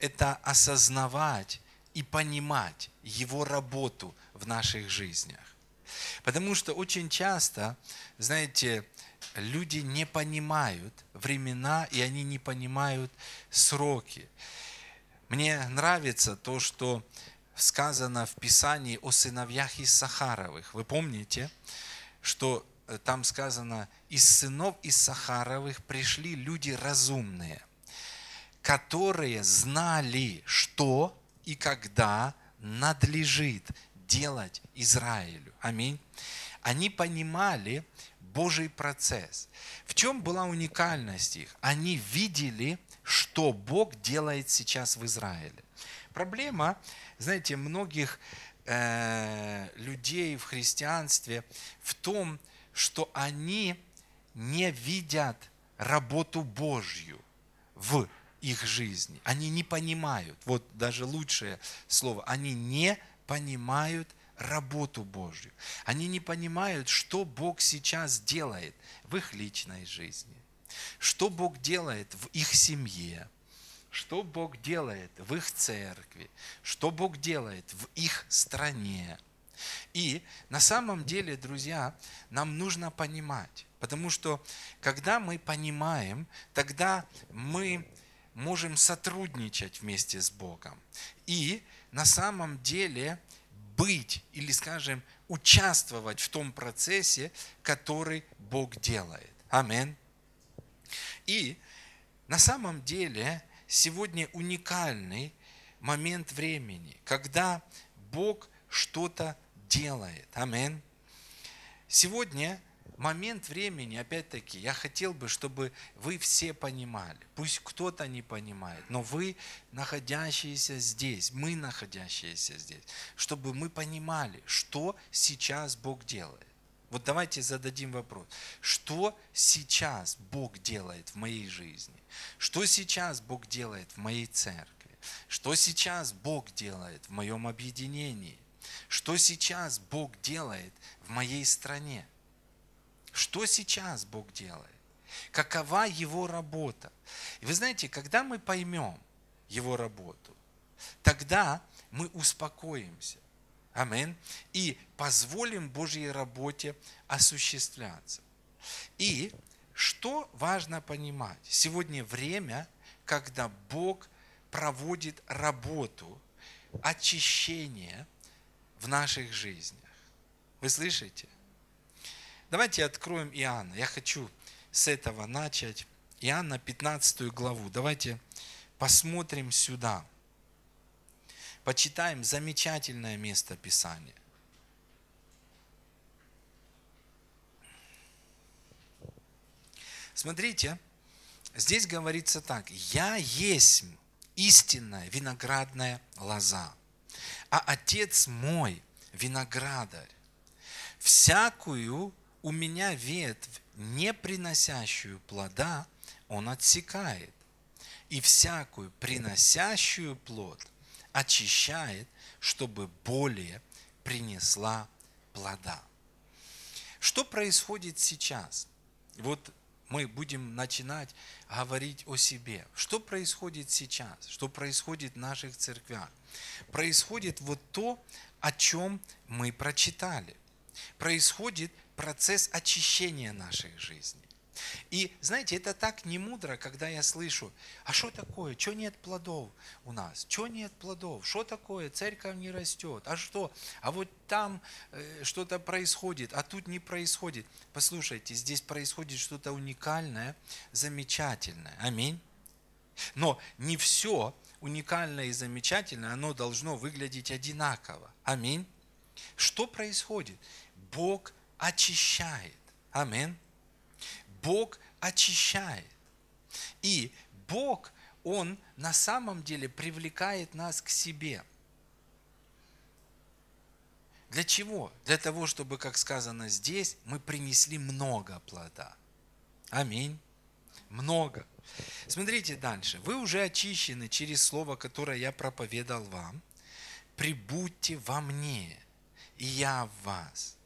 это осознавать и понимать Его работу в наших жизнях. Потому что очень часто, знаете, люди не понимают времена, и они не понимают сроки. Мне нравится то, что сказано в Писании о сыновьях из Сахаровых. Вы помните, что э, там сказано, из сынов из Сахаровых пришли люди разумные, которые знали, что и когда надлежит делать Израилю. Аминь. Они понимали Божий процесс. В чем была уникальность их? Они видели, что Бог делает сейчас в Израиле. Проблема, знаете, многих э, людей в христианстве в том, что они не видят работу Божью в их жизни. Они не понимают, вот даже лучшее слово, они не понимают работу Божью. Они не понимают, что Бог сейчас делает в их личной жизни, что Бог делает в их семье, что Бог делает в их церкви, что Бог делает в их стране. И на самом деле, друзья, нам нужно понимать, потому что когда мы понимаем, тогда мы можем сотрудничать вместе с Богом. И на самом деле быть или, скажем, участвовать в том процессе, который Бог делает. Амин. И на самом деле сегодня уникальный момент времени, когда Бог что-то делает. Амин. Сегодня момент времени, опять-таки, я хотел бы, чтобы вы все понимали. Пусть кто-то не понимает, но вы, находящиеся здесь, мы, находящиеся здесь, чтобы мы понимали, что сейчас Бог делает. Вот давайте зададим вопрос. Что сейчас Бог делает в моей жизни? Что сейчас Бог делает в моей церкви? Что сейчас Бог делает в моем объединении? Что сейчас Бог делает в моей стране? Что сейчас Бог делает? Какова Его работа? И вы знаете, когда мы поймем Его работу, тогда мы успокоимся. Амин. И позволим Божьей работе осуществляться. И что важно понимать? Сегодня время, когда Бог проводит работу очищения в наших жизнях. Вы слышите? Давайте откроем Иоанна. Я хочу с этого начать. Иоанна 15 главу. Давайте посмотрим сюда. Почитаем замечательное место Писания. Смотрите, здесь говорится так. «Я есть истинная виноградная лоза, а Отец мой виноградарь. Всякую у меня ветвь, не приносящую плода, он отсекает, и всякую приносящую плод очищает, чтобы более принесла плода. Что происходит сейчас? Вот мы будем начинать говорить о себе. Что происходит сейчас? Что происходит в наших церквях? Происходит вот то, о чем мы прочитали. Происходит процесс очищения нашей жизни. И знаете, это так не мудро, когда я слышу, а что такое, что нет плодов у нас, что нет плодов, что такое, церковь не растет, а что, а вот там э, что-то происходит, а тут не происходит. Послушайте, здесь происходит что-то уникальное, замечательное. Аминь. Но не все уникальное и замечательное, оно должно выглядеть одинаково. Аминь. Что происходит? Бог очищает. Амин. Бог очищает. И Бог, Он на самом деле привлекает нас к себе. Для чего? Для того, чтобы, как сказано здесь, мы принесли много плода. Аминь. Много. Смотрите дальше. Вы уже очищены через слово, которое я проповедал вам. Прибудьте во мне, и я в вас.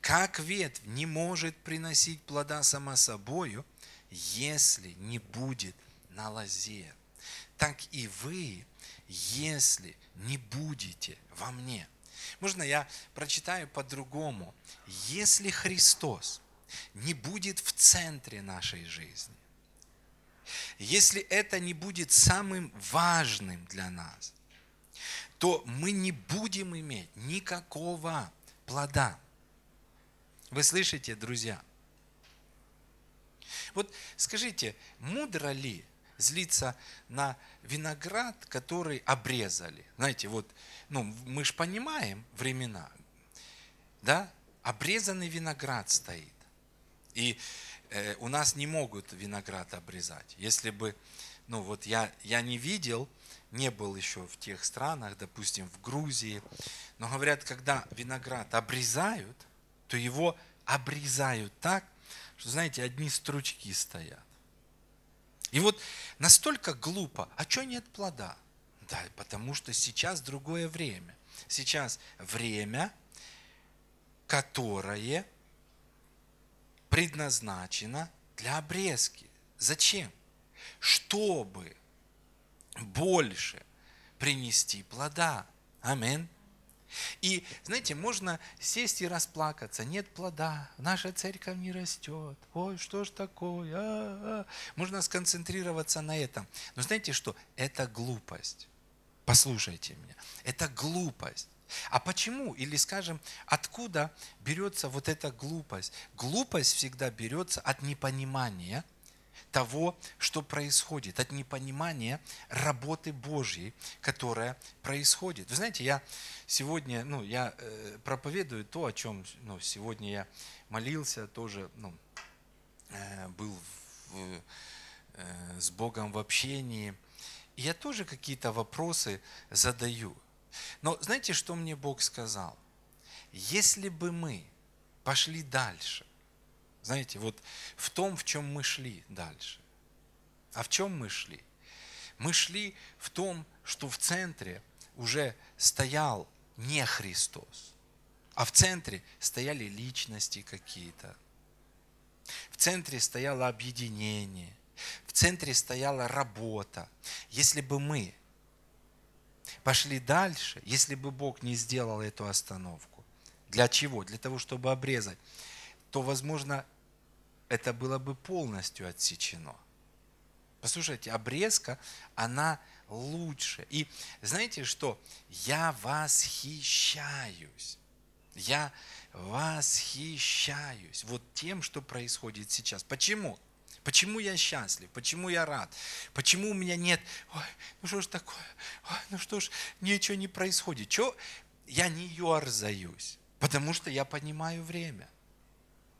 Как ветвь не может приносить плода сама собою, если не будет на лозе, так и вы, если не будете во мне. Можно я прочитаю по-другому? Если Христос не будет в центре нашей жизни, если это не будет самым важным для нас, то мы не будем иметь никакого плода. Вы слышите, друзья? Вот скажите, мудро ли злиться на виноград, который обрезали? Знаете, вот, ну, мы же понимаем времена, да? Обрезанный виноград стоит. И э, у нас не могут виноград обрезать. Если бы, ну вот я, я не видел, не был еще в тех странах, допустим, в Грузии, но говорят, когда виноград обрезают, то его обрезают так, что, знаете, одни стручки стоят. И вот настолько глупо, а что нет плода? Да, потому что сейчас другое время. Сейчас время, которое предназначено для обрезки. Зачем? Чтобы больше принести плода. Аминь. И, знаете, можно сесть и расплакаться. Нет плода, наша церковь не растет. Ой, что ж такое? А-а-а. Можно сконцентрироваться на этом. Но знаете что? Это глупость. Послушайте меня. Это глупость. А почему? Или, скажем, откуда берется вот эта глупость? Глупость всегда берется от непонимания – того, что происходит, от непонимания работы Божьей, которая происходит. Вы знаете, я сегодня, ну, я э, проповедую то, о чем, ну, сегодня я молился, тоже, ну, э, был в, э, с Богом в общении, я тоже какие-то вопросы задаю. Но знаете, что мне Бог сказал? Если бы мы пошли дальше, знаете, вот в том, в чем мы шли дальше. А в чем мы шли? Мы шли в том, что в центре уже стоял не Христос, а в центре стояли личности какие-то. В центре стояло объединение, в центре стояла работа. Если бы мы пошли дальше, если бы Бог не сделал эту остановку, для чего? Для того, чтобы обрезать, то, возможно, это было бы полностью отсечено. Послушайте, обрезка, она лучше. И знаете что? Я восхищаюсь. Я восхищаюсь вот тем, что происходит сейчас. Почему? Почему я счастлив? Почему я рад? Почему у меня нет, ой, ну что ж такое, ой, ну что ж, ничего не происходит. Чего? Я не ерзаюсь, потому что я понимаю время.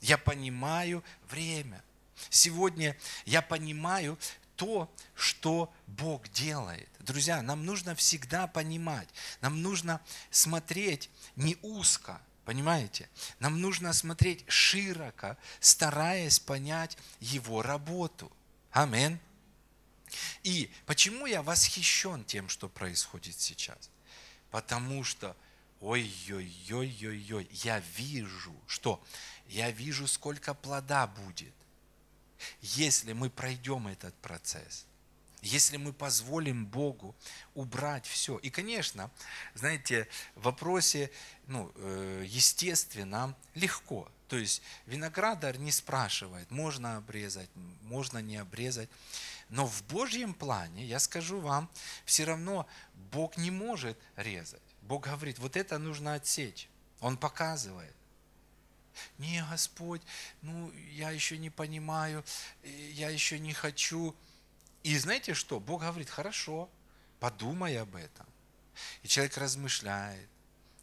Я понимаю время. Сегодня я понимаю то, что Бог делает. Друзья, нам нужно всегда понимать, нам нужно смотреть не узко, понимаете? Нам нужно смотреть широко, стараясь понять Его работу. Амин. И почему я восхищен тем, что происходит сейчас? Потому что, ой-ой-ой-ой-ой, я вижу, что я вижу, сколько плода будет, если мы пройдем этот процесс, если мы позволим Богу убрать все. И, конечно, знаете, в вопросе, ну, э, естественно, легко. То есть виноградар не спрашивает, можно обрезать, можно не обрезать. Но в Божьем плане, я скажу вам, все равно Бог не может резать. Бог говорит, вот это нужно отсечь. Он показывает. Не, Господь, ну, я еще не понимаю, я еще не хочу. И знаете что? Бог говорит, хорошо, подумай об этом. И человек размышляет,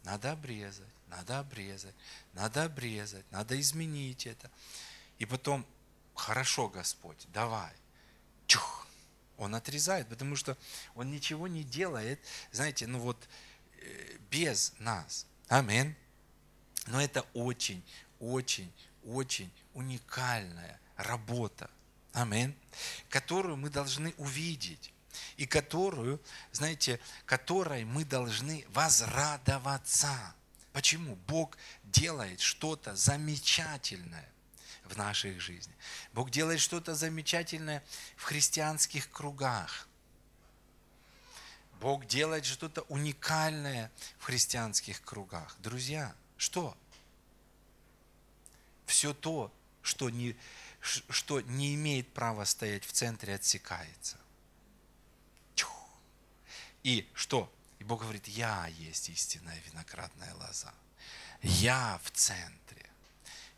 надо обрезать, надо обрезать, надо обрезать, надо изменить это. И потом, хорошо, Господь, давай. Чух, он отрезает, потому что он ничего не делает, знаете, ну вот э, без нас. Аминь. Но это очень, очень, очень уникальная работа. Амин. Которую мы должны увидеть. И которую, знаете, которой мы должны возрадоваться. Почему? Бог делает что-то замечательное в наших жизнях. Бог делает что-то замечательное в христианских кругах. Бог делает что-то уникальное в христианских кругах. Друзья, что? Все то, что не, что не имеет права стоять в центре, отсекается. И что? И Бог говорит, я есть истинная виноградная лоза. Я в центре.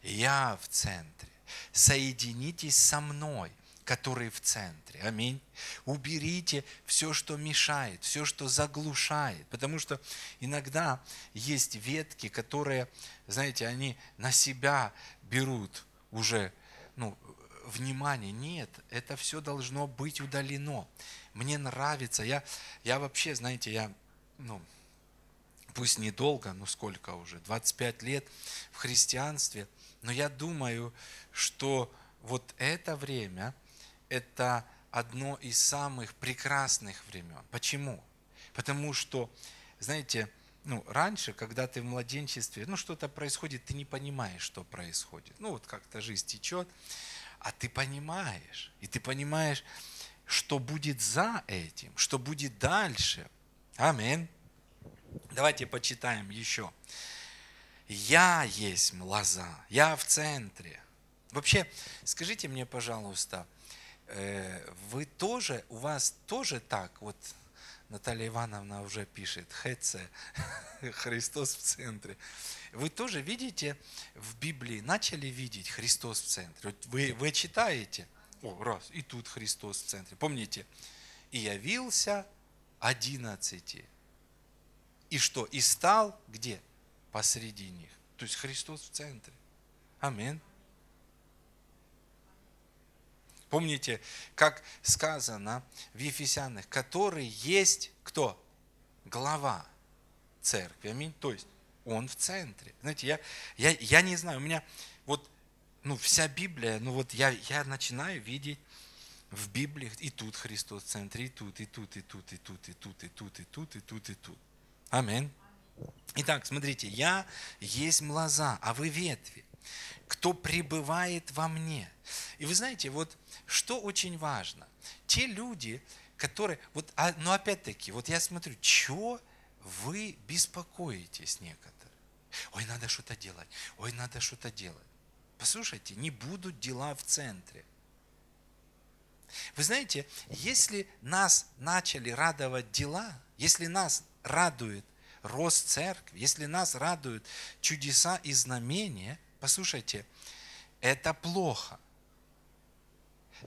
Я в центре. Соединитесь со мной – который в центре. Аминь. Уберите все, что мешает, все, что заглушает. Потому что иногда есть ветки, которые, знаете, они на себя берут уже ну, внимание. Нет, это все должно быть удалено. Мне нравится. Я, я вообще, знаете, я, ну, пусть недолго, но сколько уже, 25 лет в христианстве, но я думаю, что вот это время – это одно из самых прекрасных времен. Почему? Потому что, знаете, ну, раньше, когда ты в младенчестве, ну, что-то происходит, ты не понимаешь, что происходит. Ну, вот как-то жизнь течет, а ты понимаешь. И ты понимаешь, что будет за этим, что будет дальше. Аминь. Давайте почитаем еще. Я есть лоза, я в центре. Вообще, скажите мне, пожалуйста, Э, вы тоже, у вас тоже так, вот Наталья Ивановна уже пишет, ХЦ, Христос в центре. Вы тоже видите в Библии, начали видеть Христос в центре. Вот вы, вы читаете, о, раз, и тут Христос в центре. Помните, и явился одиннадцати. И что? И стал где? Посреди них. То есть Христос в центре. Аминь. Помните, как сказано в Ефесянах, который есть кто? Глава церкви. Аминь. То есть он в центре. Знаете, я, я, я не знаю, у меня вот ну, вся Библия, ну вот я, я начинаю видеть в Библии, и тут Христос в центре, и тут, и тут, и тут, и тут, и тут, и тут, и тут, и тут, и тут. Аминь. Итак, смотрите, я есть млоза, а вы ветви. Кто пребывает во мне. И вы знаете, вот что очень важно? Те люди, которые, вот, а, но опять-таки, вот я смотрю, что вы беспокоитесь некоторые? Ой, надо что-то делать, ой, надо что-то делать. Послушайте, не будут дела в центре. Вы знаете, если нас начали радовать дела, если нас радует рост церкви, если нас радуют чудеса и знамения, послушайте, это плохо.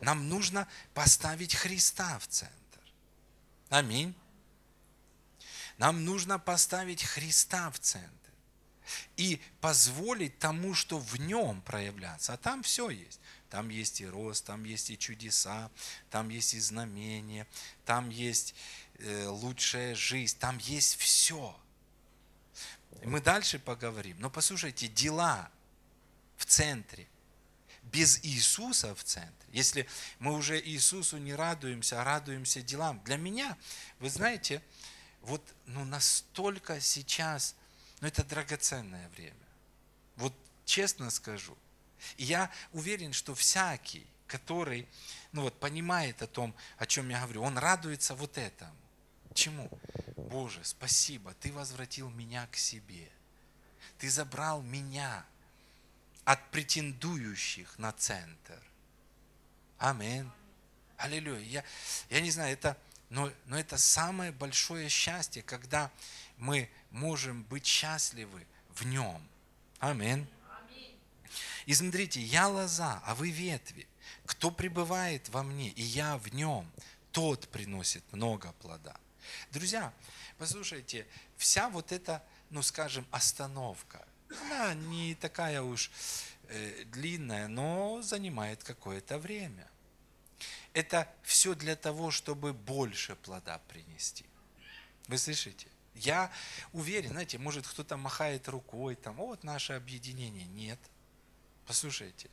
Нам нужно поставить Христа в центр. Аминь. Нам нужно поставить Христа в центр и позволить тому, что в нем проявляться. А там все есть. Там есть и рост, там есть и чудеса, там есть и знамения, там есть э, лучшая жизнь, там есть все. мы дальше поговорим. Но послушайте, дела в центре без Иисуса в центре, если мы уже Иисусу не радуемся, а радуемся делам. Для меня, вы знаете, вот ну, настолько сейчас, ну это драгоценное время. Вот честно скажу. И я уверен, что всякий, который ну вот, понимает о том, о чем я говорю, он радуется вот этому. Чему? Боже, спасибо, Ты возвратил меня к себе. Ты забрал меня от претендующих на центр. Аминь. Аллилуйя. Я, я не знаю, это, но, но это самое большое счастье, когда мы можем быть счастливы в нем. Аминь. И смотрите, я лоза, а вы ветви. Кто пребывает во мне, и я в нем, тот приносит много плода. Друзья, послушайте, вся вот эта, ну скажем, остановка, она не такая уж э, длинная, но занимает какое-то время. Это все для того, чтобы больше плода принести. Вы слышите? Я уверен, знаете, может кто-то махает рукой, там, вот наше объединение. Нет. Послушайте,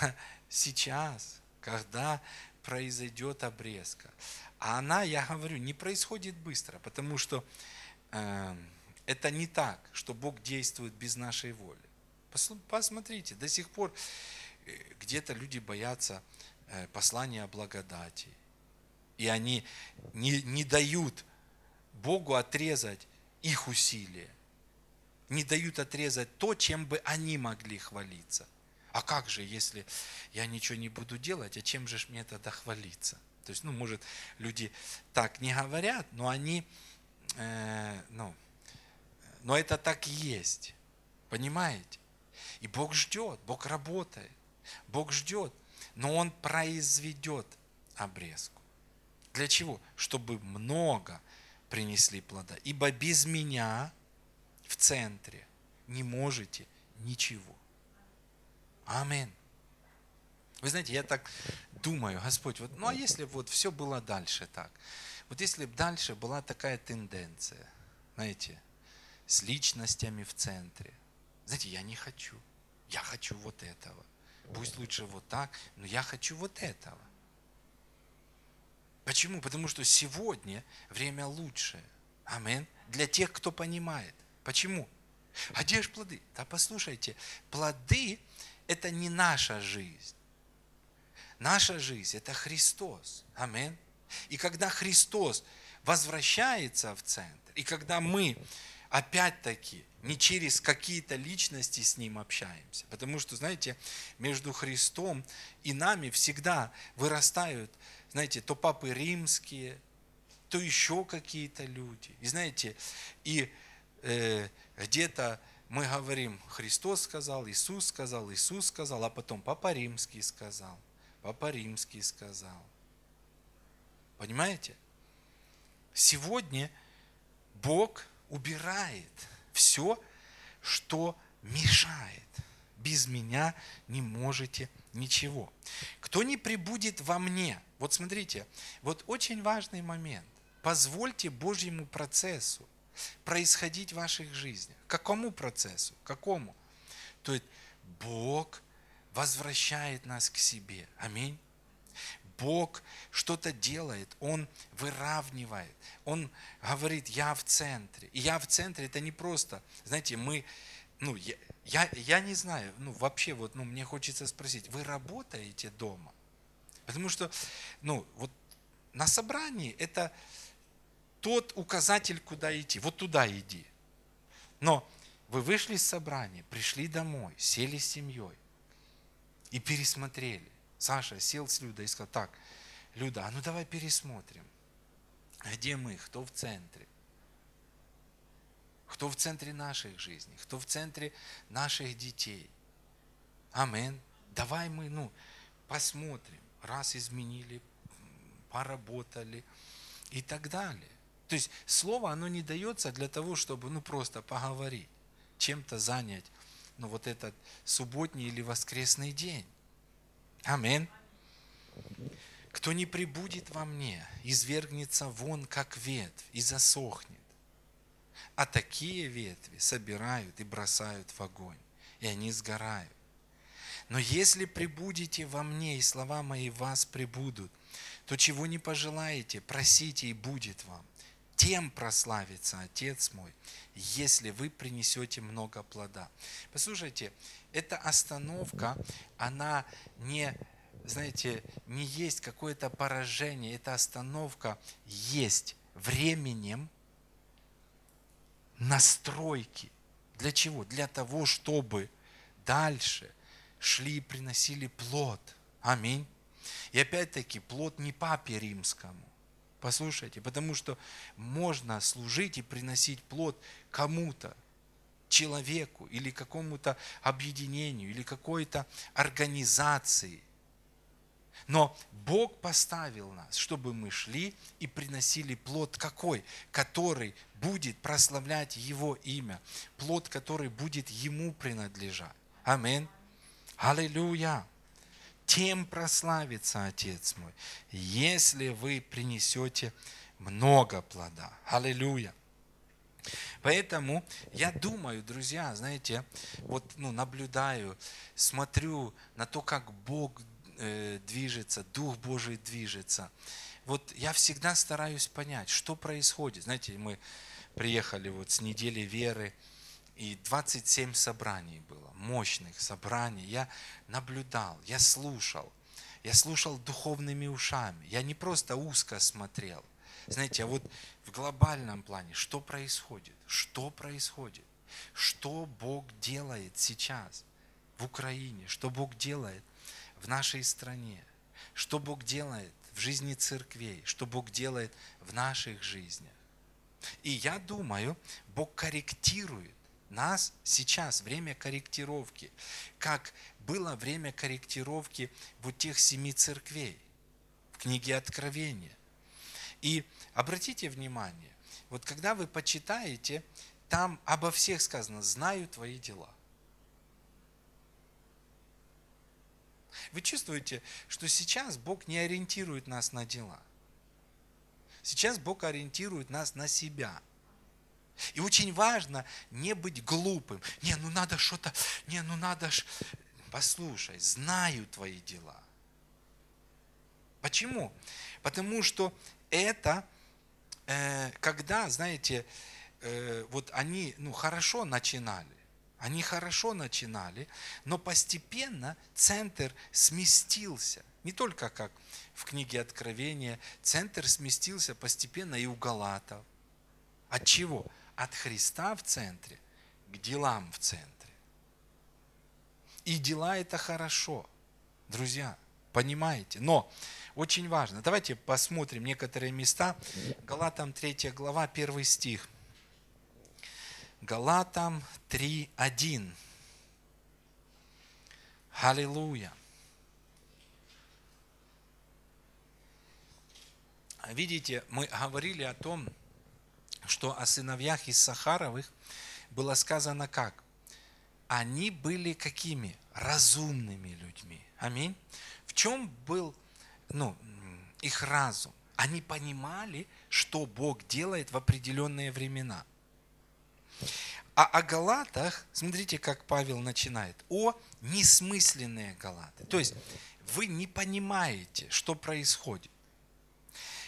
сейчас, когда произойдет обрезка, а она, я говорю, не происходит быстро, потому что э, это не так, что Бог действует без нашей воли. Посмотрите, до сих пор э, где-то люди боятся э, послания о благодати. И они не, не дают Богу отрезать их усилия. Не дают отрезать то, чем бы они могли хвалиться. А как же, если я ничего не буду делать, а чем же мне тогда хвалиться? То есть, ну, может, люди так не говорят, но они, э, ну, но это так и есть. Понимаете? И Бог ждет, Бог работает, Бог ждет, но Он произведет обрезку. Для чего? Чтобы много принесли плода. Ибо без меня в центре не можете ничего. Аминь. Вы знаете, я так думаю, Господь, вот, ну а если вот все было дальше так? Вот если бы дальше была такая тенденция, знаете, с личностями в центре. Знаете, я не хочу. Я хочу вот этого. Пусть лучше вот так, но я хочу вот этого. Почему? Потому что сегодня время лучшее. Амин. Для тех, кто понимает. Почему? А где же плоды? Да послушайте, плоды – это не наша жизнь. Наша жизнь – это Христос. Амин. И когда Христос возвращается в центр, и когда мы опять-таки не через какие-то личности с Ним общаемся. Потому что, знаете, между Христом и нами всегда вырастают, знаете, то папы римские, то еще какие-то люди. И знаете, и э, где-то мы говорим, Христос сказал, Иисус сказал, Иисус сказал, а потом Папа Римский сказал, Папа Римский сказал. Понимаете? Сегодня Бог убирает все, что мешает. Без меня не можете ничего. Кто не прибудет во мне, вот смотрите, вот очень важный момент. Позвольте Божьему процессу происходить в ваших жизнях. Какому процессу? Какому? То есть Бог возвращает нас к себе. Аминь. Бог что-то делает, Он выравнивает, Он говорит, я в центре. И я в центре, это не просто, знаете, мы, ну, я, я, я не знаю, ну, вообще, вот, ну, мне хочется спросить, вы работаете дома? Потому что, ну, вот на собрании это тот указатель, куда идти. Вот туда иди. Но вы вышли из собрания, пришли домой, сели с семьей и пересмотрели. Саша сел с Людой и сказал, так, Люда, а ну давай пересмотрим. Где мы? Кто в центре? Кто в центре наших жизней? Кто в центре наших детей? Амин. Давай мы, ну, посмотрим. Раз изменили, поработали и так далее. То есть слово, оно не дается для того, чтобы, ну, просто поговорить, чем-то занять, ну, вот этот субботний или воскресный день. Амин. Кто не прибудет во мне, извергнется вон, как ветвь, и засохнет. А такие ветви собирают и бросают в огонь, и они сгорают. Но если прибудете во мне, и слова мои вас прибудут, то чего не пожелаете, просите, и будет вам. Тем прославится Отец мой, если вы принесете много плода. Послушайте, эта остановка, она не, знаете, не есть какое-то поражение, эта остановка есть временем настройки. Для чего? Для того, чтобы дальше шли и приносили плод. Аминь. И опять-таки, плод не папе римскому. Послушайте, потому что можно служить и приносить плод кому-то, человеку или какому-то объединению или какой-то организации. Но Бог поставил нас, чтобы мы шли и приносили плод какой? Который будет прославлять Его имя. Плод, который будет Ему принадлежать. Аминь. Аллилуйя. Тем прославится Отец мой, если вы принесете много плода. Аллилуйя. Поэтому я думаю, друзья, знаете, вот ну, наблюдаю, смотрю на то, как Бог э, движется, Дух Божий движется. Вот я всегда стараюсь понять, что происходит. Знаете, мы приехали вот с недели веры, и 27 собраний было, мощных собраний. Я наблюдал, я слушал. Я слушал духовными ушами. Я не просто узко смотрел. Знаете, а вот в глобальном плане, что происходит? Что происходит? Что Бог делает сейчас в Украине? Что Бог делает в нашей стране? Что Бог делает в жизни церквей? Что Бог делает в наших жизнях? И я думаю, Бог корректирует нас сейчас, время корректировки, как было время корректировки вот тех семи церквей в книге Откровения. И обратите внимание, вот когда вы почитаете, там обо всех сказано, знаю твои дела. Вы чувствуете, что сейчас Бог не ориентирует нас на дела. Сейчас Бог ориентирует нас на себя. И очень важно не быть глупым. Не, ну надо что-то, не, ну надо ж... Послушай, знаю твои дела. Почему? Потому что это, э, когда, знаете, э, вот они ну, хорошо начинали, они хорошо начинали, но постепенно центр сместился. Не только как в книге Откровения, центр сместился постепенно и у Галатов. От чего? От Христа в центре к делам в центре. И дела это хорошо, друзья, понимаете? Но очень важно, давайте посмотрим некоторые места. Галатам 3 глава, 1 стих. Галатам 3.1. Аллилуйя. Видите, мы говорили о том, что о сыновьях из Сахаровых было сказано как? Они были какими? Разумными людьми. Аминь. В чем был ну, их разум? Они понимали, что Бог делает в определенные времена. А о Галатах, смотрите, как Павел начинает. О несмысленные Галаты. То есть вы не понимаете, что происходит.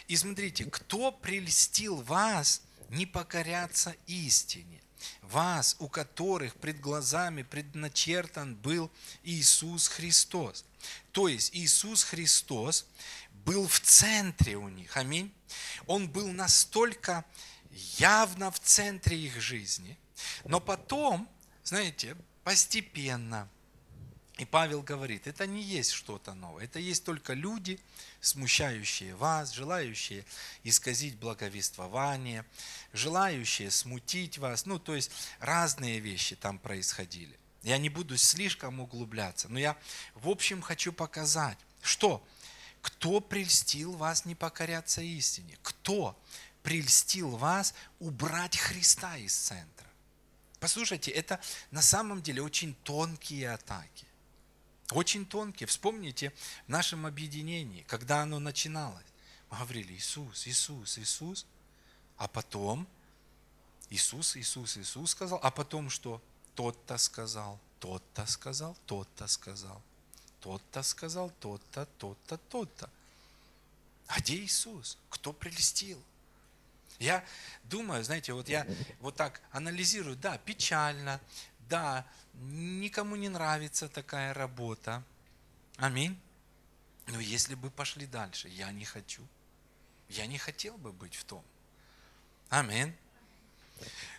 И смотрите, кто прельстил вас не покоряться истине? Вас, у которых пред глазами предначертан был Иисус Христос. То есть Иисус Христос был в центре у них. Аминь. Он был настолько явно в центре их жизни. Но потом, знаете, постепенно, и Павел говорит, это не есть что-то новое, это есть только люди, смущающие вас, желающие исказить благовествование, желающие смутить вас. Ну, то есть разные вещи там происходили. Я не буду слишком углубляться, но я в общем хочу показать, что кто прельстил вас не покоряться истине? Кто прельстил вас убрать Христа из центра? Послушайте, это на самом деле очень тонкие атаки. Очень тонкие. Вспомните в нашем объединении, когда оно начиналось. Мы говорили, Иисус, Иисус, Иисус. А потом Иисус, Иисус, Иисус сказал. А потом что? Тот-то сказал, тот-то сказал, тот-то сказал. Тот-то сказал, тот-то, тот-то, тот-то. А где Иисус? Кто прелестил? Я думаю, знаете, вот я вот так анализирую, да, печально, да, никому не нравится такая работа. Аминь. Но если бы пошли дальше, я не хочу. Я не хотел бы быть в том. Аминь.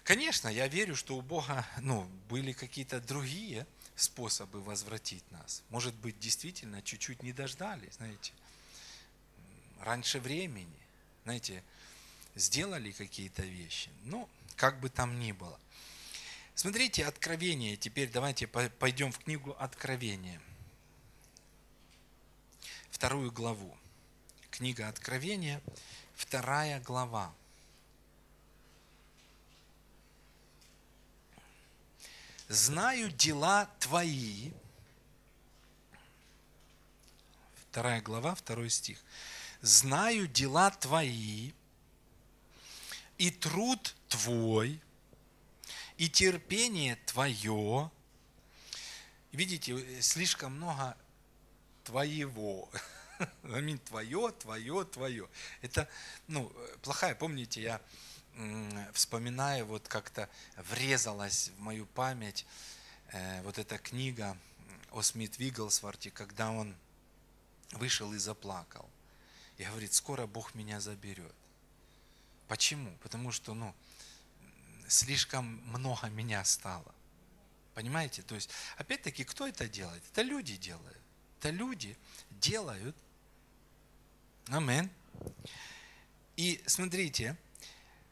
Конечно, я верю, что у Бога ну, были какие-то другие способы возвратить нас. Может быть, действительно, чуть-чуть не дождались, знаете, раньше времени. Знаете, сделали какие-то вещи. Ну, как бы там ни было. Смотрите, Откровение. Теперь давайте пойдем в книгу Откровения. Вторую главу. Книга Откровения, вторая глава. Знаю дела твои. Вторая глава, второй стих. Знаю дела твои, и труд твой, и терпение твое. Видите, слишком много твоего. Аминь, твое, твое, твое. Это, ну, плохая, помните, я вспоминаю, вот как-то врезалась в мою память э, вот эта книга о Смит Вигглсворте, когда он вышел и заплакал. И говорит, скоро Бог меня заберет. Почему? Потому что, ну, слишком много меня стало. Понимаете? То есть, опять-таки, кто это делает? Это люди делают. Это люди делают. Амин. И смотрите,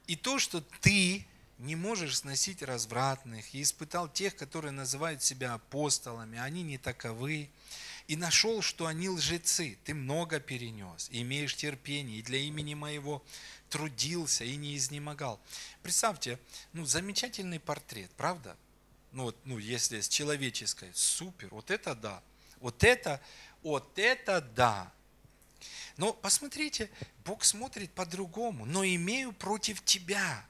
и то, что ты не можешь сносить развратных, и испытал тех, которые называют себя апостолами, они не таковы, и нашел, что они лжецы, ты много перенес, и имеешь терпение, и для имени моего трудился и не изнемогал. Представьте, ну, замечательный портрет, правда? Ну, вот, ну, если с человеческой, супер, вот это да, вот это, вот это да. Но посмотрите, Бог смотрит по-другому, но имею против тебя,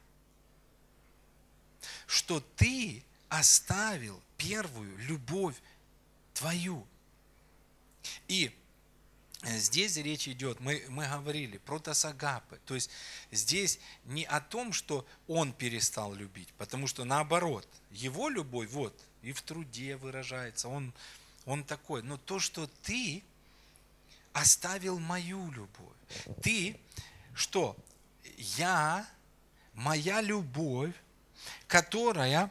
что ты оставил первую любовь твою. И Здесь речь идет, мы, мы говорили про Тасагапы. То есть здесь не о том, что он перестал любить, потому что наоборот, его любовь вот и в труде выражается, он, он такой. Но то, что ты оставил мою любовь. Ты, что? Я, моя любовь, которая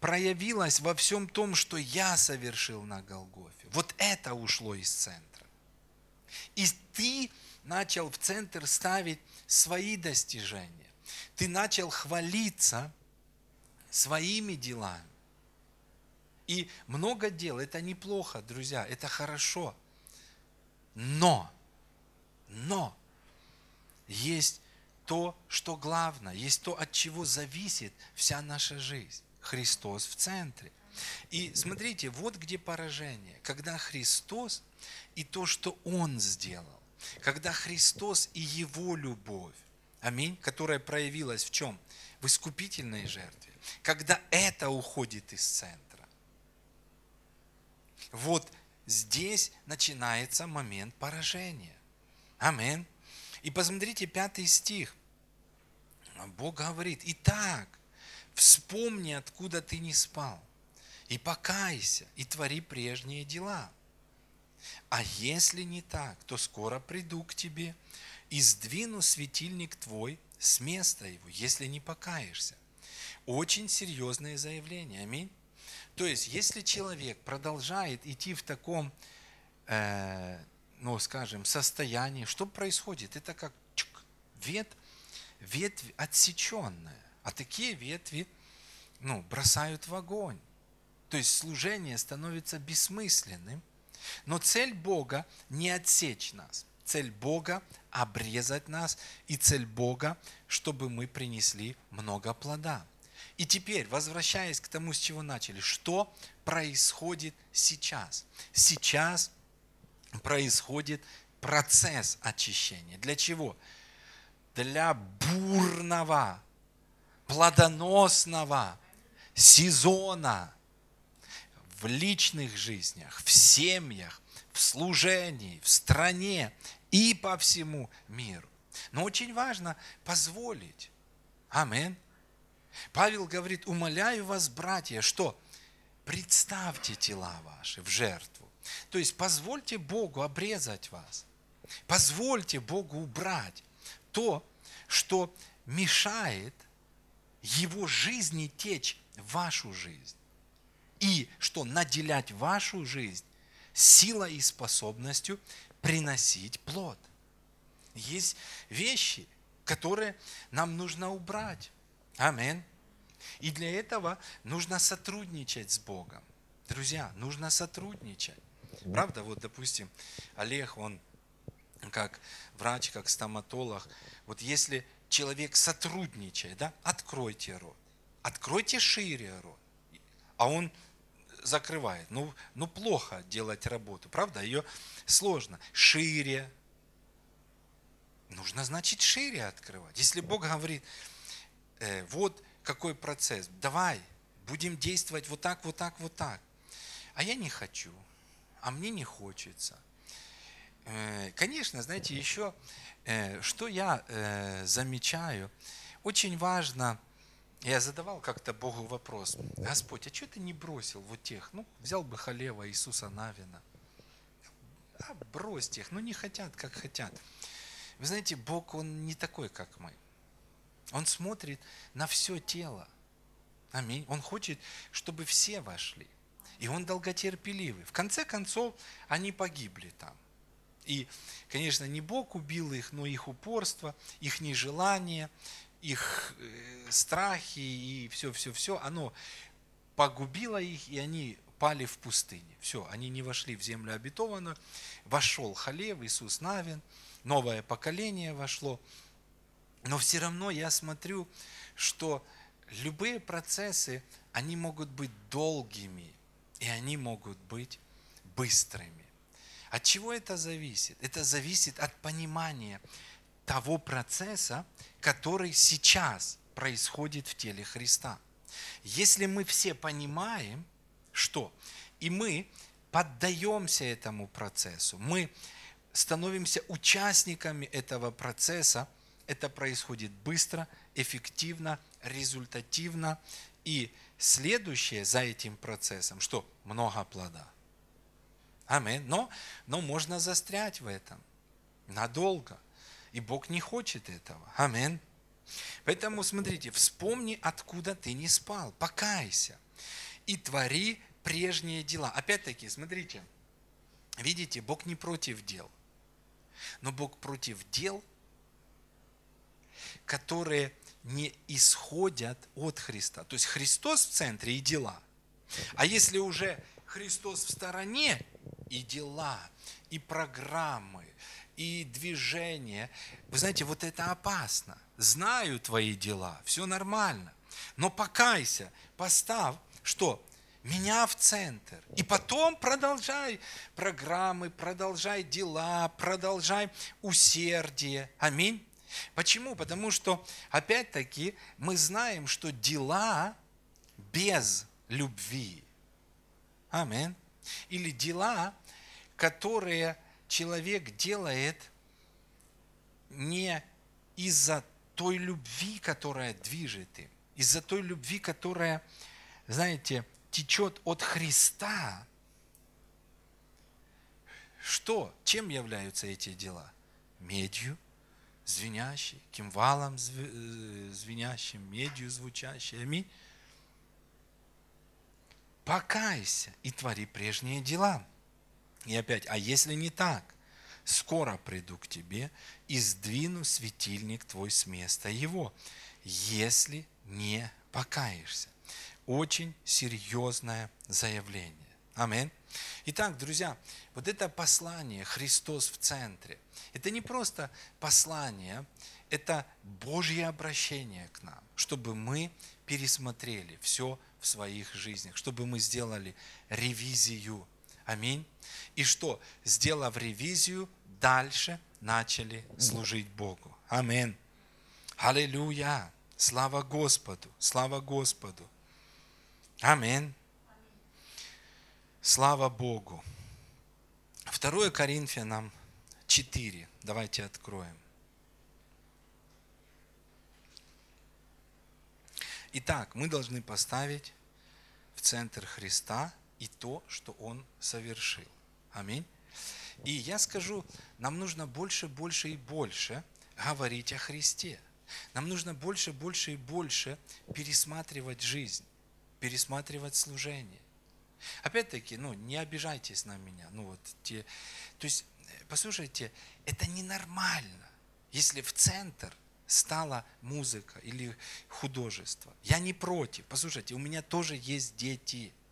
проявилась во всем том, что я совершил на Голгофе. Вот это ушло из центра. И ты начал в центр ставить свои достижения. Ты начал хвалиться своими делами. И много дел, это неплохо, друзья, это хорошо. Но, но, есть то, что главное, есть то, от чего зависит вся наша жизнь. Христос в центре. И смотрите, вот где поражение. Когда Христос и то, что Он сделал. Когда Христос и Его любовь, аминь, которая проявилась в чем? В искупительной жертве. Когда это уходит из центра. Вот здесь начинается момент поражения. Аминь. И посмотрите пятый стих. Бог говорит, итак, вспомни, откуда ты не спал, и покайся, и твори прежние дела – а если не так, то скоро приду к тебе и сдвину светильник твой с места его, если не покаешься. Очень серьезное заявление. Аминь. То есть, если человек продолжает идти в таком, э, ну, скажем, состоянии, что происходит? Это как чук, ветвь, ветвь отсеченная. А такие ветви ну, бросают в огонь. То есть служение становится бессмысленным – но цель Бога не отсечь нас. Цель Бога – обрезать нас. И цель Бога, чтобы мы принесли много плода. И теперь, возвращаясь к тому, с чего начали, что происходит сейчас? Сейчас происходит процесс очищения. Для чего? Для бурного, плодоносного сезона в личных жизнях, в семьях, в служении, в стране и по всему миру. Но очень важно позволить. Амин. Павел говорит, умоляю вас, братья, что представьте тела ваши в жертву. То есть позвольте Богу обрезать вас. Позвольте Богу убрать то, что мешает его жизни течь в вашу жизнь и что наделять вашу жизнь силой и способностью приносить плод. Есть вещи, которые нам нужно убрать. Амин. И для этого нужно сотрудничать с Богом. Друзья, нужно сотрудничать. Правда, вот, допустим, Олег, он как врач, как стоматолог, вот если человек сотрудничает, да, откройте рот, откройте шире рот, а он закрывает. Ну, ну плохо делать работу, правда? Ее сложно. Шире. Нужно, значит, шире открывать. Если Бог говорит, вот какой процесс, давай, будем действовать вот так, вот так, вот так. А я не хочу, а мне не хочется. Э, конечно, знаете, еще, э, что я э, замечаю, очень важно – я задавал как-то Богу вопрос, Господь, а что ты не бросил вот тех? Ну, взял бы Халева, Иисуса Навина. А брось тех, ну не хотят, как хотят. Вы знаете, Бог, Он не такой, как мы. Он смотрит на все тело. Аминь. Он хочет, чтобы все вошли. И он долготерпеливый. В конце концов, они погибли там. И, конечно, не Бог убил их, но их упорство, их нежелание, их э, страхи и все-все-все, оно погубило их, и они пали в пустыне. Все, они не вошли в землю обетованную. Вошел Халев, Иисус Навин, новое поколение вошло. Но все равно я смотрю, что любые процессы, они могут быть долгими, и они могут быть быстрыми. От чего это зависит? Это зависит от понимания того процесса, который сейчас происходит в теле Христа. Если мы все понимаем, что и мы поддаемся этому процессу, мы становимся участниками этого процесса, это происходит быстро, эффективно, результативно. И следующее за этим процессом, что много плода. Аминь. Но, но можно застрять в этом надолго. И Бог не хочет этого. Аминь. Поэтому смотрите, вспомни, откуда ты не спал. Покайся. И твори прежние дела. Опять-таки, смотрите, видите, Бог не против дел. Но Бог против дел, которые не исходят от Христа. То есть Христос в центре и дела. А если уже Христос в стороне, и дела, и программы, и движения. Вы знаете, вот это опасно. Знаю твои дела, все нормально. Но покайся, поставь, что? Меня в центр. И потом продолжай программы, продолжай дела, продолжай усердие. Аминь. Почему? Потому что, опять-таки, мы знаем, что дела без любви. Аминь. Или дела, которые человек делает не из-за той любви, которая движет им, из-за той любви, которая, знаете, течет от Христа. Что? Чем являются эти дела? Медью, звенящей, кимвалом э, звенящим, медью звучащей. Аминь. Покайся и твори прежние дела. И опять, а если не так, скоро приду к тебе и сдвину светильник твой с места его, если не покаешься. Очень серьезное заявление. Аминь. Итак, друзья, вот это послание «Христос в центре» – это не просто послание, это Божье обращение к нам, чтобы мы пересмотрели все в своих жизнях, чтобы мы сделали ревизию. Аминь. И что, сделав ревизию, дальше начали служить Богу. Аминь. Аллилуйя. Слава Господу. Слава Господу. Аминь. Слава Богу. 2 Коринфянам 4. Давайте откроем. Итак, мы должны поставить в центр Христа и то, что Он совершил. Аминь. И я скажу, нам нужно больше, больше и больше говорить о Христе. Нам нужно больше, больше и больше пересматривать жизнь, пересматривать служение. Опять-таки, ну, не обижайтесь на меня. Ну, вот те, то есть, послушайте, это ненормально, если в центр стала музыка или художество. Я не против. Послушайте, у меня тоже есть дети –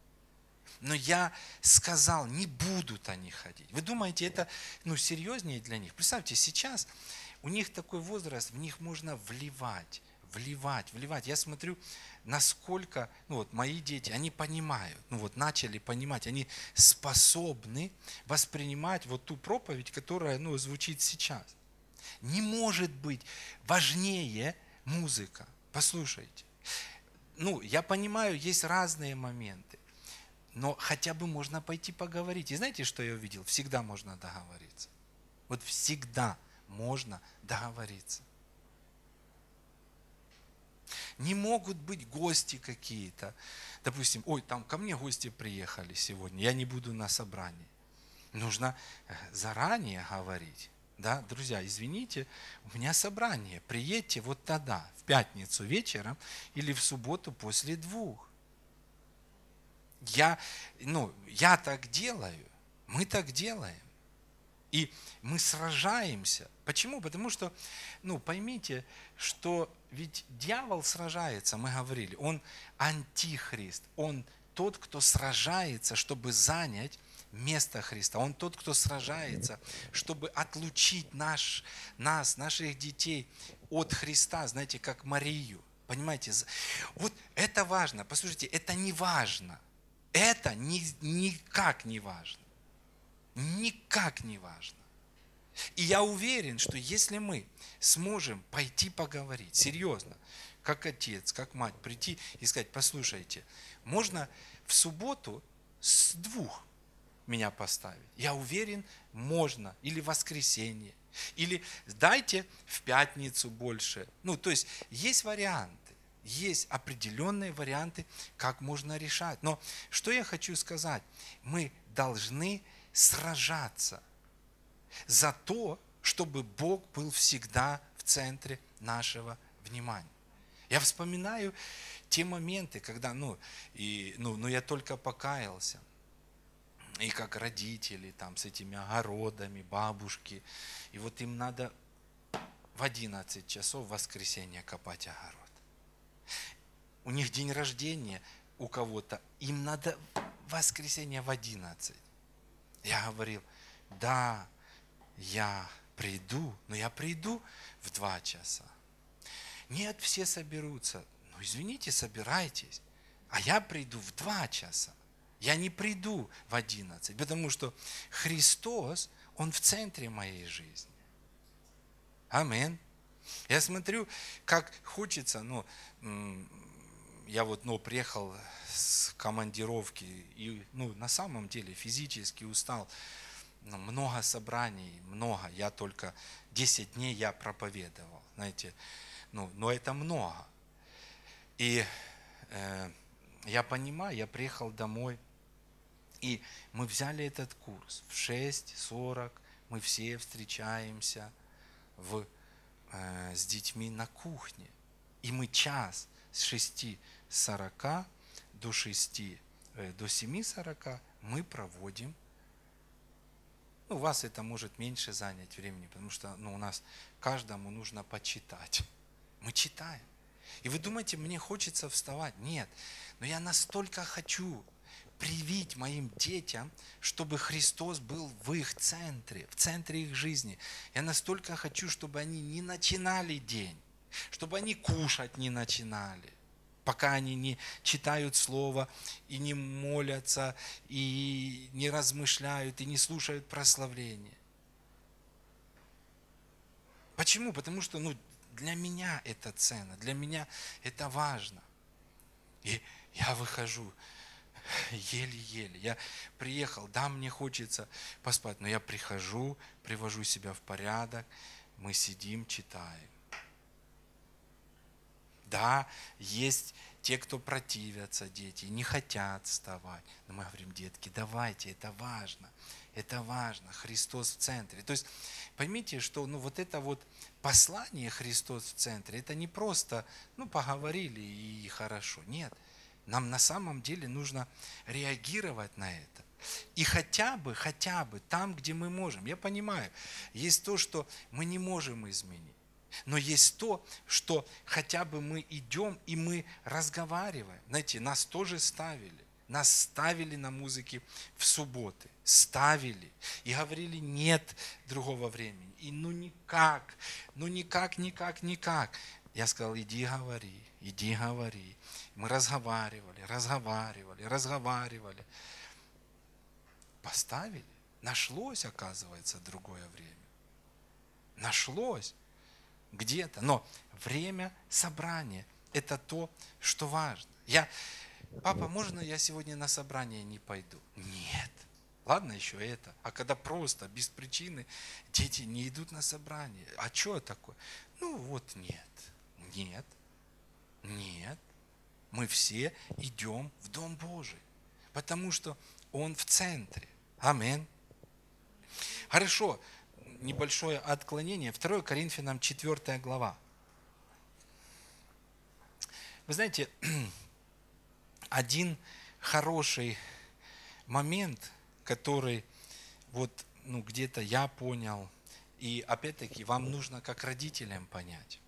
но я сказал, не будут они ходить. Вы думаете, это ну, серьезнее для них? Представьте, сейчас у них такой возраст, в них можно вливать, вливать, вливать. Я смотрю, насколько, ну вот мои дети, они понимают, ну вот начали понимать, они способны воспринимать вот ту проповедь, которая, ну, звучит сейчас. Не может быть важнее музыка. Послушайте. Ну, я понимаю, есть разные моменты но хотя бы можно пойти поговорить. И знаете, что я увидел? Всегда можно договориться. Вот всегда можно договориться. Не могут быть гости какие-то. Допустим, ой, там ко мне гости приехали сегодня, я не буду на собрании. Нужно э, заранее говорить. да, друзья, извините, у меня собрание, приедьте вот тогда, в пятницу вечером или в субботу после двух. Я, ну, я так делаю, мы так делаем. И мы сражаемся. Почему? Потому что, ну, поймите, что ведь дьявол сражается, мы говорили, он антихрист, он тот, кто сражается, чтобы занять место Христа. Он тот, кто сражается, чтобы отлучить наш, нас, наших детей от Христа, знаете, как Марию. Понимаете? Вот это важно. Послушайте, это не важно. Это ни, никак не важно. Никак не важно. И я уверен, что если мы сможем пойти поговорить, серьезно, как отец, как мать, прийти и сказать, послушайте, можно в субботу с двух меня поставить. Я уверен, можно. Или в воскресенье. Или дайте в пятницу больше. Ну, то есть есть варианты. Есть определенные варианты, как можно решать. Но что я хочу сказать? Мы должны сражаться за то, чтобы Бог был всегда в центре нашего внимания. Я вспоминаю те моменты, когда, ну, и, ну, ну я только покаялся, и как родители там с этими огородами, бабушки, и вот им надо в 11 часов в воскресенье копать огород. У них день рождения у кого-то, им надо в воскресенье в 11. Я говорил, да, я приду, но я приду в 2 часа. Нет, все соберутся. Ну, извините, собирайтесь. А я приду в 2 часа. Я не приду в 11, потому что Христос, Он в центре моей жизни. Амин. Я смотрю, как хочется, ну, я вот, ну, приехал с командировки, и, ну, на самом деле физически устал. Ну, много собраний, много. Я только 10 дней я проповедовал, знаете, ну, но это много. И э, я понимаю, я приехал домой, и мы взяли этот курс в 6.40, мы все встречаемся в, э, с детьми на кухне. И мы час с 6.40 до 6, э, до 7.40 мы проводим. Ну, вас это может меньше занять времени, потому что ну, у нас каждому нужно почитать. Мы читаем. И вы думаете, мне хочется вставать? Нет. Но я настолько хочу привить моим детям, чтобы Христос был в их центре, в центре их жизни. Я настолько хочу, чтобы они не начинали день, чтобы они кушать не начинали, пока они не читают Слово и не молятся, и не размышляют, и не слушают прославление. Почему? Потому что ну, для меня это ценно, для меня это важно. И я выхожу, еле-еле. Я приехал, да, мне хочется поспать, но я прихожу, привожу себя в порядок, мы сидим, читаем. Да, есть те, кто противятся, дети, не хотят вставать. Но мы говорим, детки, давайте, это важно, это важно, Христос в центре. То есть поймите, что ну, вот это вот послание Христос в центре, это не просто, ну, поговорили и хорошо. Нет, нам на самом деле нужно реагировать на это. И хотя бы, хотя бы там, где мы можем. Я понимаю, есть то, что мы не можем изменить. Но есть то, что хотя бы мы идем и мы разговариваем. Знаете, нас тоже ставили. Нас ставили на музыке в субботы. Ставили. И говорили, нет другого времени. И ну никак, ну никак, никак, никак. Я сказал, иди говори, иди говори. Мы разговаривали, разговаривали, разговаривали. Поставили. Нашлось, оказывается, другое время. Нашлось где-то. Но время собрания – это то, что важно. Я, папа, можно я сегодня на собрание не пойду? Нет. Ладно еще это. А когда просто, без причины, дети не идут на собрание. А что такое? Ну вот нет. Нет. Нет мы все идем в Дом Божий, потому что Он в центре. Амин. Хорошо, небольшое отклонение. 2 Коринфянам 4 глава. Вы знаете, один хороший момент, который вот ну, где-то я понял, и опять-таки вам нужно как родителям понять.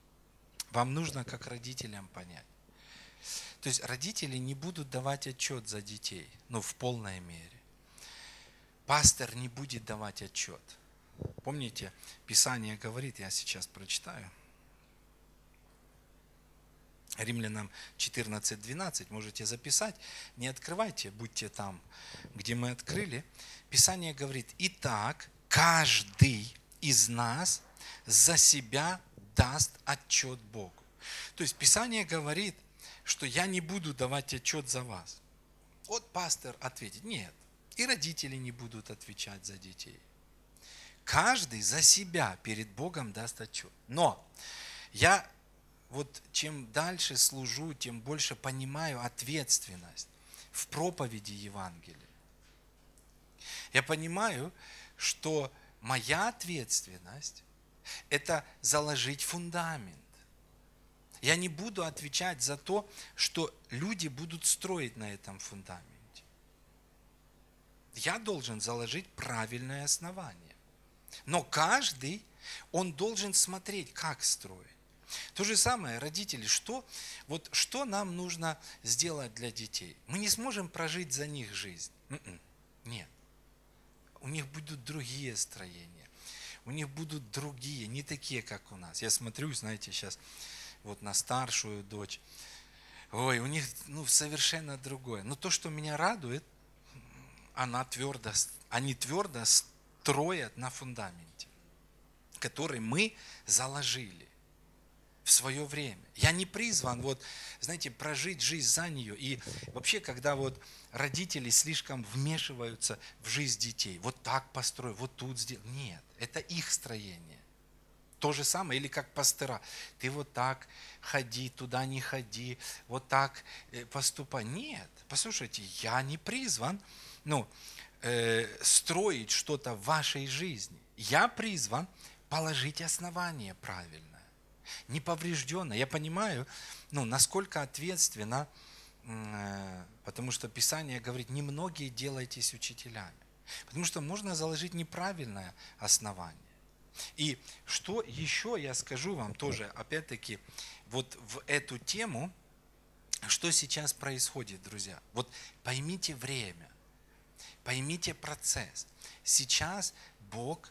Вам нужно как родителям понять. То есть родители не будут давать отчет за детей, ну, в полной мере. Пастор не будет давать отчет. Помните, Писание говорит, я сейчас прочитаю. Римлянам 14.12, можете записать, не открывайте, будьте там, где мы открыли. Писание говорит, итак, каждый из нас за себя даст отчет Богу. То есть Писание говорит, что я не буду давать отчет за вас. Вот пастор ответит, нет, и родители не будут отвечать за детей. Каждый за себя перед Богом даст отчет. Но я вот чем дальше служу, тем больше понимаю ответственность в проповеди Евангелия. Я понимаю, что моя ответственность – это заложить фундамент. Я не буду отвечать за то, что люди будут строить на этом фундаменте. Я должен заложить правильное основание. Но каждый, он должен смотреть, как строить. То же самое, родители, что, вот, что нам нужно сделать для детей? Мы не сможем прожить за них жизнь. М-м, нет. У них будут другие строения. У них будут другие, не такие, как у нас. Я смотрю, знаете, сейчас вот на старшую дочь. Ой, у них ну, совершенно другое. Но то, что меня радует, она твердо, они твердо строят на фундаменте, который мы заложили в свое время. Я не призван, вот, знаете, прожить жизнь за нее. И вообще, когда вот родители слишком вмешиваются в жизнь детей, вот так построй, вот тут сделай. Нет, это их строение. То же самое, или как пастыра. Ты вот так ходи, туда не ходи, вот так э, поступай. Нет, послушайте, я не призван, ну, э, строить что-то в вашей жизни. Я призван положить основание правильное, неповрежденное. Я понимаю, ну, насколько ответственно, э, потому что Писание говорит, немногие делайтесь учителями. Потому что можно заложить неправильное основание. И что еще я скажу вам тоже, опять-таки, вот в эту тему, что сейчас происходит, друзья. Вот поймите время. Поймите процесс. Сейчас Бог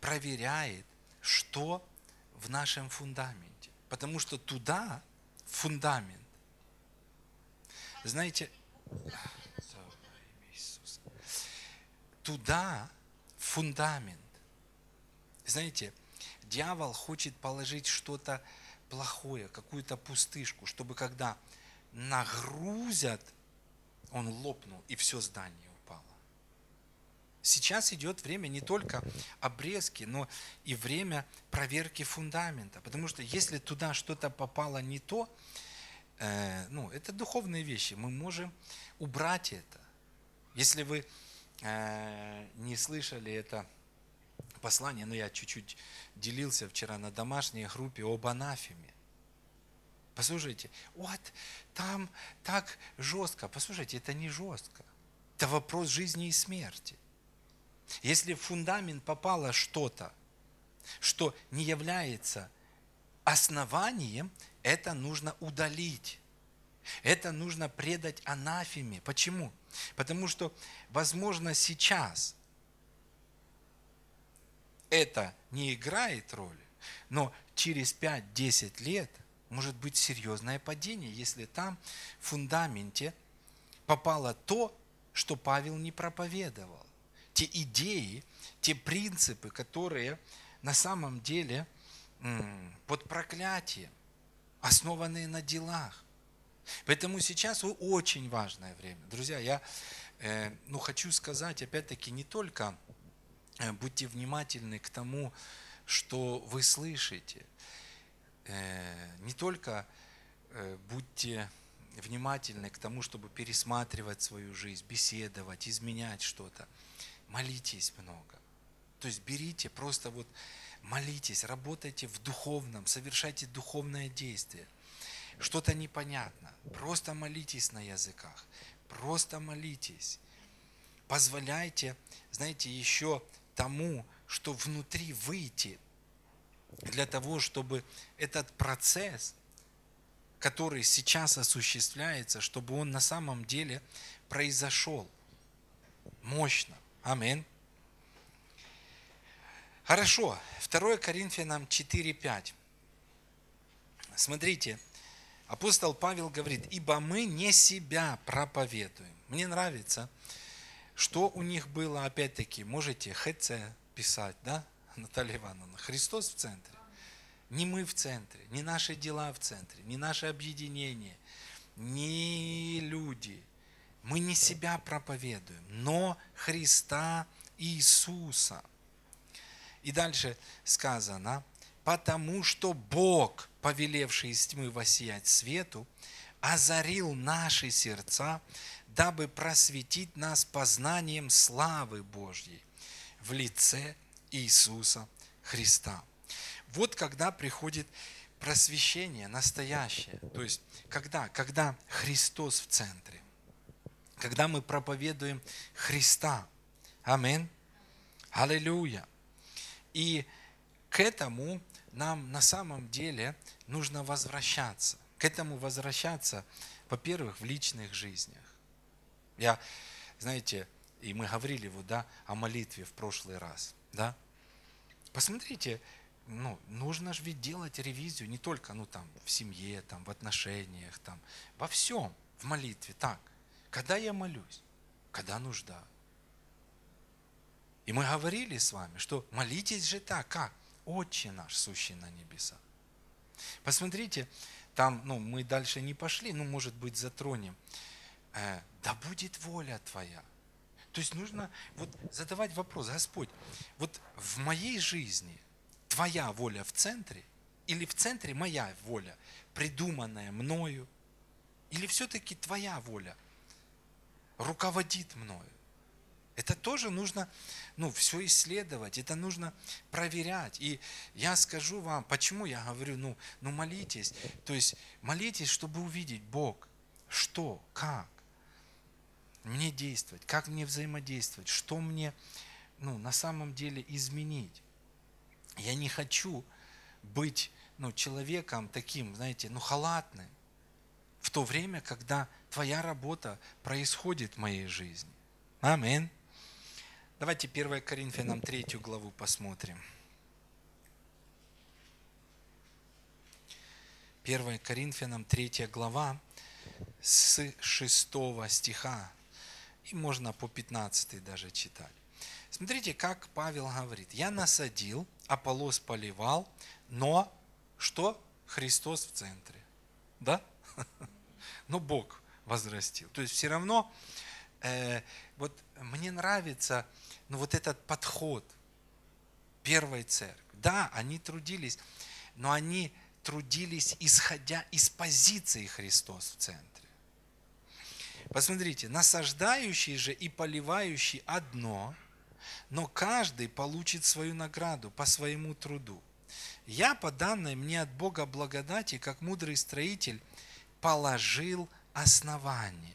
проверяет, что в нашем фундаменте. Потому что туда фундамент. Знаете, туда фундамент. Знаете, дьявол хочет положить что-то плохое, какую-то пустышку, чтобы когда нагрузят, он лопнул, и все здание Сейчас идет время не только обрезки, но и время проверки фундамента. Потому что если туда что-то попало не то, э, ну, это духовные вещи, мы можем убрать это. Если вы э, не слышали это послание, но я чуть-чуть делился вчера на домашней группе об анафеме. Послушайте, вот там так жестко. Послушайте, это не жестко. Это вопрос жизни и смерти. Если в фундамент попало что-то, что не является основанием, это нужно удалить. Это нужно предать анафеме. Почему? Потому что, возможно, сейчас это не играет роли, но через 5-10 лет может быть серьезное падение, если там в фундаменте попало то, что Павел не проповедовал те идеи, те принципы, которые на самом деле под проклятием, основанные на делах. Поэтому сейчас очень важное время. Друзья, я э, ну, хочу сказать, опять-таки, не только э, будьте внимательны к тому, что вы слышите, э, не только будьте внимательны к тому, чтобы пересматривать свою жизнь, беседовать, изменять что-то – Молитесь много. То есть берите, просто вот молитесь, работайте в духовном, совершайте духовное действие. Что-то непонятно. Просто молитесь на языках. Просто молитесь. Позволяйте, знаете, еще тому, что внутри выйти, для того, чтобы этот процесс, который сейчас осуществляется, чтобы он на самом деле произошел мощно. Аминь. Хорошо. 2 Коринфянам 4.5. Смотрите, апостол Павел говорит, ибо мы не себя проповедуем. Мне нравится, что у них было, опять-таки, можете ХЦ писать, да, Наталья Ивановна? Христос в центре. Не мы в центре, не наши дела в центре, не наше объединение, не люди. Мы не себя проповедуем, но Христа Иисуса – и дальше сказано, потому что Бог, повелевший из тьмы воссиять свету, озарил наши сердца, дабы просветить нас познанием славы Божьей в лице Иисуса Христа. Вот когда приходит просвещение настоящее. То есть, когда? Когда Христос в центре. Когда мы проповедуем Христа. Аминь. Аллилуйя. И к этому нам на самом деле нужно возвращаться. К этому возвращаться, во-первых, в личных жизнях. Я, знаете, и мы говорили вот, да, о молитве в прошлый раз, да. Посмотрите, ну, нужно же ведь делать ревизию не только, ну, там, в семье, там, в отношениях, там, во всем, в молитве. Так, когда я молюсь, когда нужда, и мы говорили с вами, что молитесь же так, как? Отче наш, сущий на небесах. Посмотрите, там, ну, мы дальше не пошли, ну, может быть, затронем. Э, да будет воля Твоя. То есть нужно вот задавать вопрос, Господь, вот в моей жизни Твоя воля в центре или в центре моя воля, придуманная мною, или все-таки Твоя воля руководит мною? Это тоже нужно ну, все исследовать, это нужно проверять. И я скажу вам, почему я говорю, ну, ну молитесь. То есть молитесь, чтобы увидеть Бог, что, как мне действовать, как мне взаимодействовать, что мне ну, на самом деле изменить. Я не хочу быть ну, человеком таким, знаете, ну, халатным в то время, когда твоя работа происходит в моей жизни. Аминь. Давайте 1 Коринфянам 3 главу посмотрим. 1 Коринфянам 3 глава с 6 стиха. И можно по 15 даже читать. Смотрите, как Павел говорит. Я насадил, Аполлос поливал, но что? Христос в центре. Да? Но Бог возрастил. То есть все равно э, вот мне нравится ну, вот этот подход первой церкви. Да, они трудились, но они трудились, исходя из позиции Христос в центре. Посмотрите, насаждающий же и поливающий одно, но каждый получит свою награду по своему труду. Я, по данной мне от Бога благодати, как мудрый строитель, положил основание.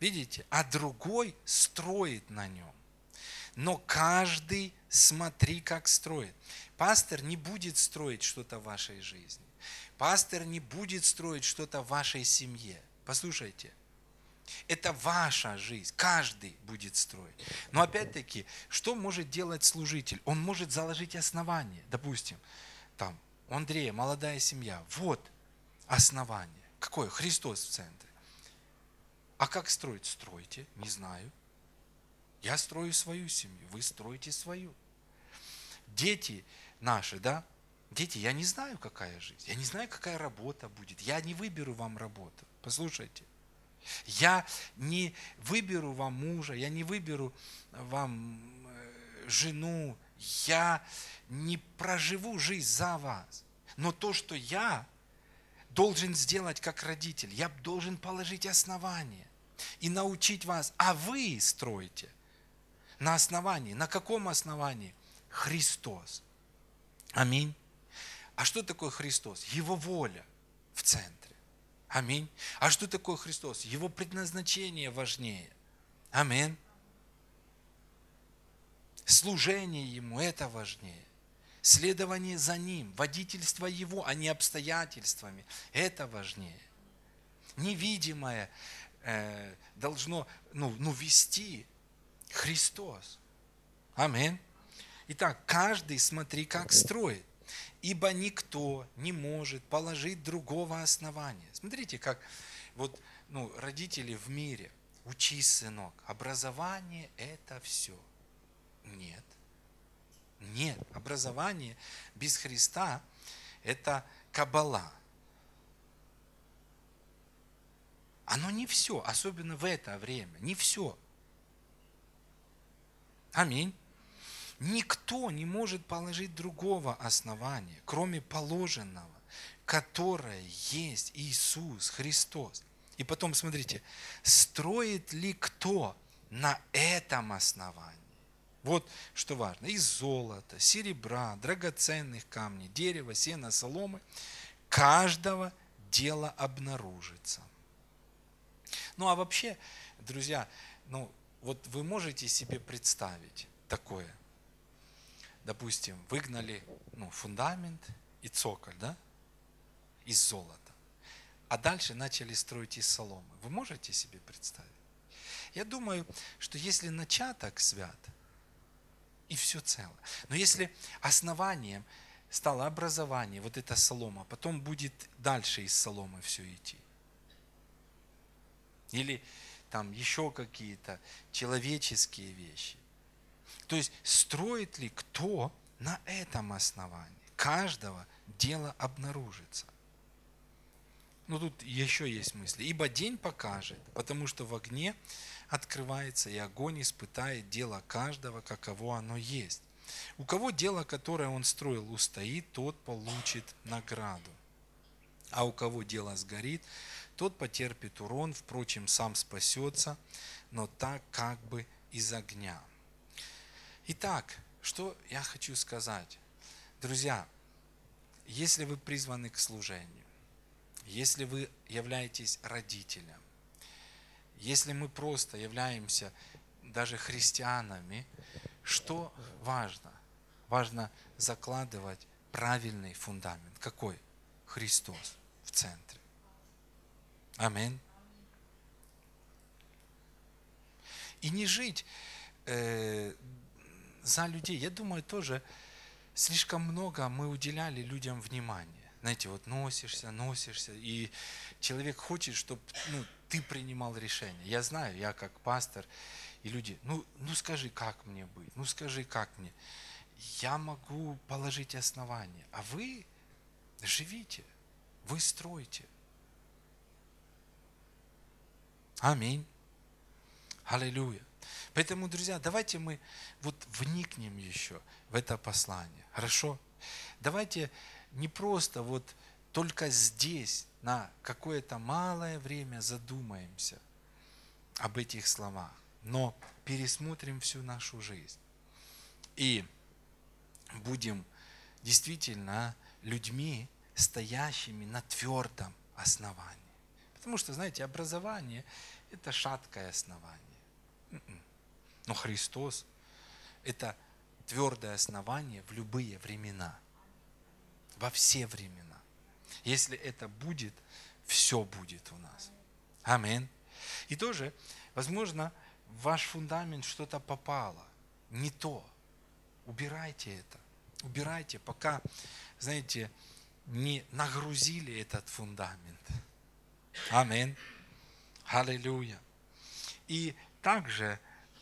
Видите? А другой строит на нем. Но каждый смотри, как строит. Пастор не будет строить что-то в вашей жизни. Пастор не будет строить что-то в вашей семье. Послушайте, это ваша жизнь. Каждый будет строить. Но опять-таки, что может делать служитель? Он может заложить основание. Допустим, там, у Андрея молодая семья. Вот основание. Какое? Христос в центре. А как строить? Стройте, не знаю. Я строю свою семью, вы строите свою. Дети наши, да? Дети, я не знаю, какая жизнь, я не знаю, какая работа будет. Я не выберу вам работу. Послушайте. Я не выберу вам мужа, я не выберу вам э, жену, я не проживу жизнь за вас. Но то, что я должен сделать как родитель, я должен положить основание и научить вас, а вы строите на основании. На каком основании? Христос. Аминь. А что такое Христос? Его воля в центре. Аминь. А что такое Христос? Его предназначение важнее. Аминь. Служение Ему – это важнее. Следование за Ним, водительство Его, а не обстоятельствами – это важнее. Невидимое э, должно ну, ну, вести Христос. Аминь. Итак, каждый смотри, как строит. Ибо никто не может положить другого основания. Смотрите, как вот ну, родители в мире. Учись, сынок. Образование – это все. Нет. Нет. Образование без Христа – это кабала. Оно не все, особенно в это время. Не все. Аминь. Никто не может положить другого основания, кроме положенного, которое есть Иисус Христос. И потом смотрите, строит ли кто на этом основании? Вот что важно. Из золота, серебра, драгоценных камней, дерева, сена, соломы. Каждого дело обнаружится. Ну а вообще, друзья, ну вот вы можете себе представить такое? допустим, выгнали ну, фундамент и цоколь, да, из золота, а дальше начали строить из соломы. Вы можете себе представить? Я думаю, что если начаток свят, и все цело. Но если основанием стало образование, вот эта солома, потом будет дальше из соломы все идти. Или там еще какие-то человеческие вещи. То есть строит ли кто на этом основании? Каждого дело обнаружится. Ну тут еще есть мысли. Ибо день покажет, потому что в огне открывается, и огонь испытает дело каждого, каково оно есть. У кого дело, которое он строил, устоит, тот получит награду. А у кого дело сгорит, тот потерпит урон, впрочем, сам спасется, но так как бы из огня. Итак, что я хочу сказать? Друзья, если вы призваны к служению, если вы являетесь родителем, если мы просто являемся даже христианами, что важно? Важно закладывать правильный фундамент. Какой? Христос в центре. Аминь. И не жить э, за людей. Я думаю, тоже слишком много мы уделяли людям внимания. Знаете, вот носишься, носишься, и человек хочет, чтобы ну, ты принимал решение. Я знаю, я как пастор, и люди, ну, ну скажи, как мне быть, ну скажи, как мне. Я могу положить основания, а вы живите, вы стройте. Аминь. Аллилуйя. Поэтому, друзья, давайте мы вот вникнем еще в это послание. Хорошо? Давайте не просто вот только здесь на какое-то малое время задумаемся об этих словах, но пересмотрим всю нашу жизнь. И будем действительно людьми, стоящими на твердом основании. Потому что, знаете, образование – это шаткое основание. М-м. Но Христос – это твердое основание в любые времена, во все времена. Если это будет, все будет у нас. Аминь. И тоже, возможно, в ваш фундамент что-то попало, не то. Убирайте это. Убирайте, пока, знаете, не нагрузили этот фундамент. Аминь. Аллилуйя. И также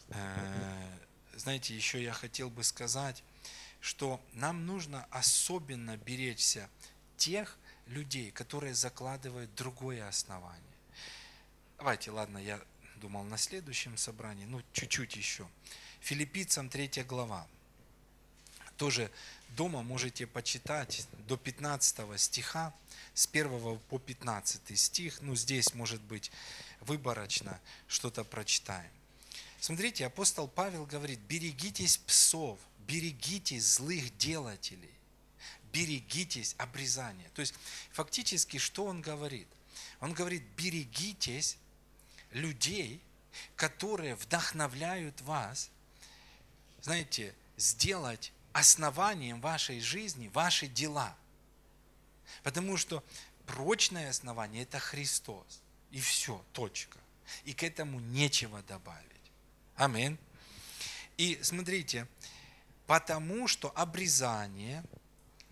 Э, знаете, еще я хотел бы сказать, что нам нужно особенно беречься тех людей, которые закладывают другое основание. Давайте, ладно, я думал на следующем собрании, ну, чуть-чуть еще. Филиппийцам 3 глава. Тоже дома можете почитать до 15 стиха, с 1 по 15 стих. Ну, здесь, может быть, выборочно что-то прочитаем. смотрите, апостол Павел говорит, берегитесь псов, берегитесь злых делателей, берегитесь обрезания. То есть фактически что он говорит? Он говорит, берегитесь людей, которые вдохновляют вас, знаете, сделать основанием вашей жизни ваши дела. Потому что прочное основание – это Христос. И все, точка. И к этому нечего добавить. Аминь. И смотрите, потому что обрезание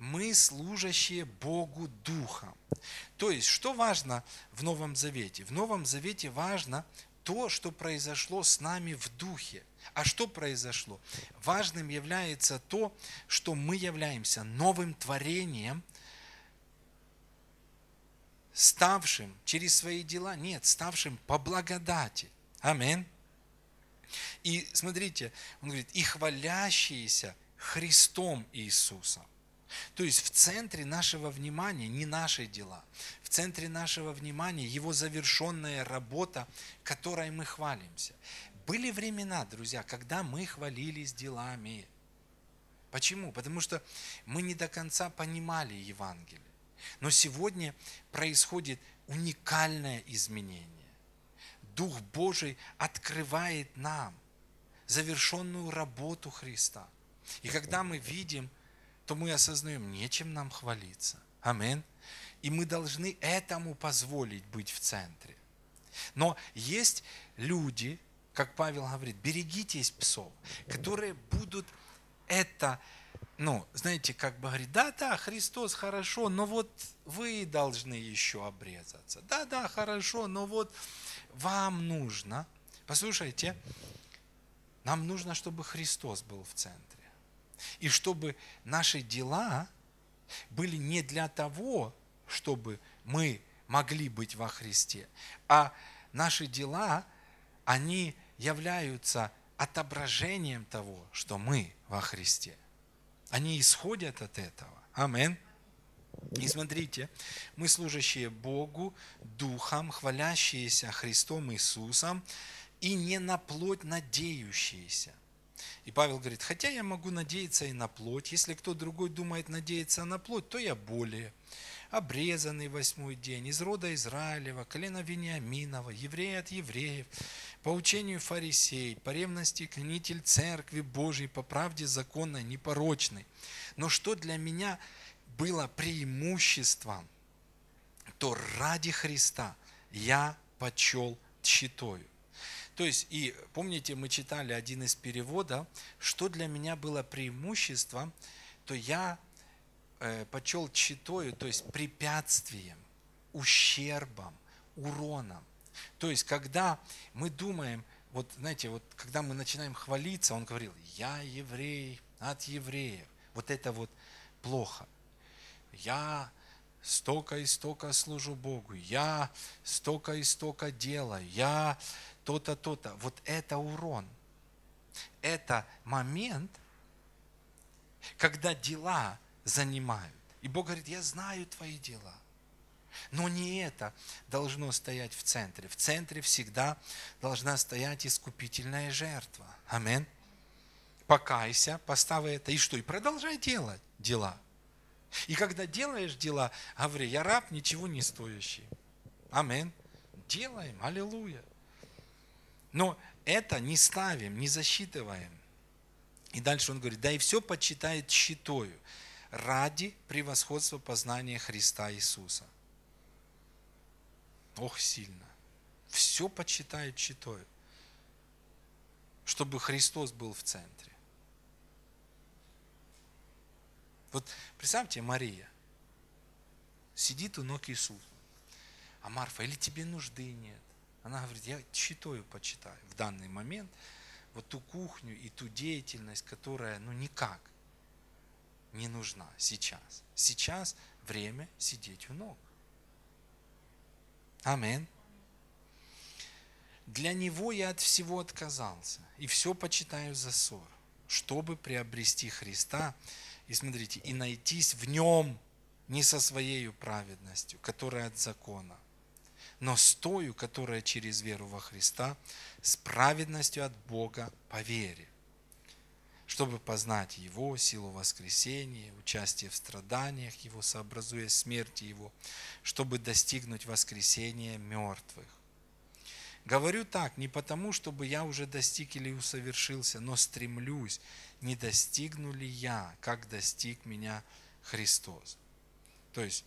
мы служащие Богу Духом. То есть, что важно в Новом Завете? В Новом Завете важно то, что произошло с нами в Духе. А что произошло? Важным является то, что мы являемся новым творением, ставшим через свои дела, нет, ставшим по благодати. Аминь. И смотрите, он говорит, и хвалящиеся Христом Иисусом. То есть в центре нашего внимания не наши дела, в центре нашего внимания Его завершенная работа, которой мы хвалимся. Были времена, друзья, когда мы хвалились делами. Почему? Потому что мы не до конца понимали Евангелие. Но сегодня происходит уникальное изменение. Дух Божий открывает нам завершенную работу Христа. И когда мы видим, то мы осознаем, нечем нам хвалиться. Амин. И мы должны этому позволить быть в центре. Но есть люди, как Павел говорит, берегитесь псов, которые будут это, ну, знаете, как бы говорит, да, да, Христос хорошо, но вот вы должны еще обрезаться. Да, да, хорошо, но вот вам нужно, послушайте, нам нужно, чтобы Христос был в центре. И чтобы наши дела были не для того, чтобы мы могли быть во Христе, а наши дела, они являются отображением того, что мы во Христе. Они исходят от этого. Амин. И смотрите, мы служащие Богу, Духом, хвалящиеся Христом Иисусом и не на плоть надеющиеся. И Павел говорит, хотя я могу надеяться и на плоть, если кто другой думает надеяться на плоть, то я более обрезанный восьмой день, из рода Израилева, колена Вениаминова, еврей от евреев, по учению фарисей, по ревности книтель церкви Божией, по правде законной, непорочной. Но что для меня было преимуществом, то ради Христа я почел тщетою. То есть, и помните, мы читали один из переводов, что для меня было преимуществом, то я э, почел читою, то есть препятствием, ущербом, уроном. То есть, когда мы думаем, вот знаете, вот когда мы начинаем хвалиться, он говорил, я еврей от евреев. Вот это вот плохо. Я столько и столько служу Богу, я столько и столько делаю, я то-то, то-то. Вот это урон. Это момент, когда дела занимают. И Бог говорит, я знаю твои дела. Но не это должно стоять в центре. В центре всегда должна стоять искупительная жертва. Амин. Покайся, поставь это. И что? И продолжай делать дела. И когда делаешь дела, говори, я раб, ничего не стоящий. Амин. Делаем. Аллилуйя. Но это не ставим, не засчитываем. И дальше он говорит, да и все почитает щитою ради превосходства познания Христа Иисуса. Ох, сильно. Все почитает щитою, чтобы Христос был в центре. Вот представьте, Мария сидит у ног Иисуса. А Марфа, или тебе нужды нет? Она говорит, я читаю, почитаю в данный момент вот ту кухню и ту деятельность, которая ну никак не нужна сейчас. Сейчас время сидеть у ног. Амин. Для него я от всего отказался и все почитаю за ссор, чтобы приобрести Христа и смотрите, и найтись в нем не со своей праведностью, которая от закона, но с тою, которая через веру во Христа, с праведностью от Бога по вере, чтобы познать Его, силу воскресения, участие в страданиях Его, сообразуя смерти Его, чтобы достигнуть воскресения мертвых. Говорю так не потому, чтобы я уже достиг или усовершился, но стремлюсь, не достигну ли я, как достиг меня Христос. То есть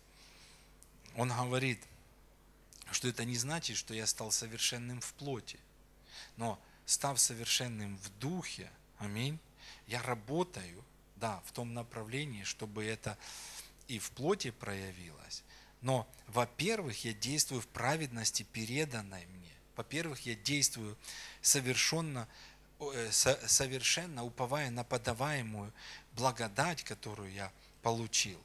он говорит, что это не значит, что я стал совершенным в плоти, но став совершенным в духе, аминь, я работаю, да, в том направлении, чтобы это и в плоти проявилось. Но, во-первых, я действую в праведности, переданной мне. Во-первых, я действую совершенно, э, совершенно уповая на подаваемую благодать, которую я получил.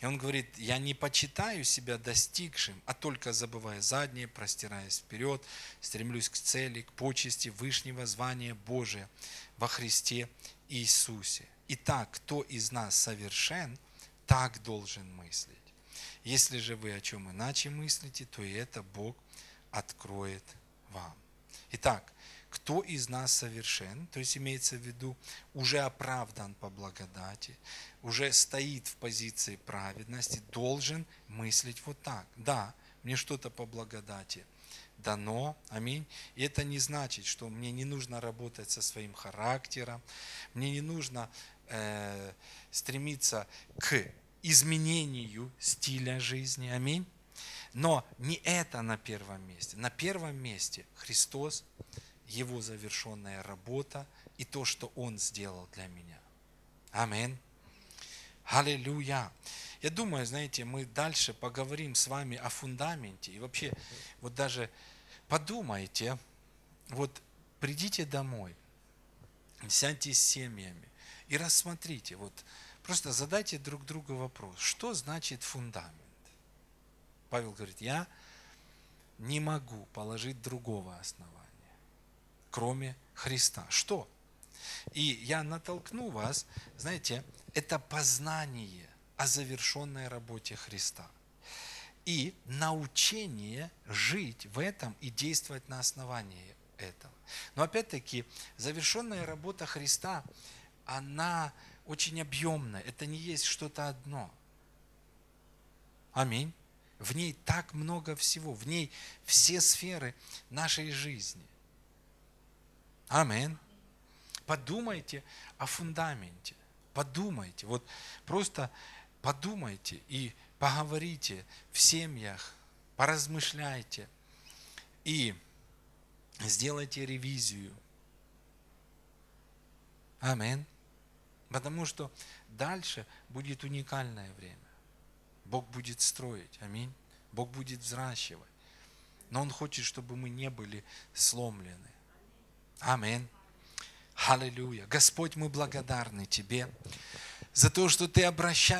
И он говорит, я не почитаю себя достигшим, а только забывая заднее, простираясь вперед, стремлюсь к цели, к почести Вышнего звания Божия во Христе Иисусе. Итак, кто из нас совершен, так должен мыслить. Если же вы о чем иначе мыслите, то и это Бог откроет вам. Итак, кто из нас совершен, то есть имеется в виду, уже оправдан по благодати, уже стоит в позиции праведности, должен мыслить вот так. Да, мне что-то по благодати дано, аминь. И это не значит, что мне не нужно работать со своим характером, мне не нужно э, стремиться к изменению стиля жизни, аминь. Но не это на первом месте. На первом месте Христос, Его завершенная работа и то, что Он сделал для меня. Аминь. Аллилуйя. Я думаю, знаете, мы дальше поговорим с вами о фундаменте. И вообще, вот даже подумайте, вот придите домой, сядьте с семьями и рассмотрите, вот просто задайте друг другу вопрос, что значит фундамент? Павел говорит, я не могу положить другого основания, кроме Христа. Что? И я натолкну вас, знаете, это познание о завершенной работе Христа. И научение жить в этом и действовать на основании этого. Но опять-таки, завершенная работа Христа, она очень объемная. Это не есть что-то одно. Аминь. В ней так много всего. В ней все сферы нашей жизни. Аминь. Подумайте о фундаменте. Подумайте. Вот просто подумайте и поговорите в семьях, поразмышляйте и сделайте ревизию. Аминь. Потому что дальше будет уникальное время. Бог будет строить. Аминь. Бог будет взращивать. Но Он хочет, чтобы мы не были сломлены. Аминь. Аллилуйя. Господь, мы благодарны Тебе за то, что Ты обращаешь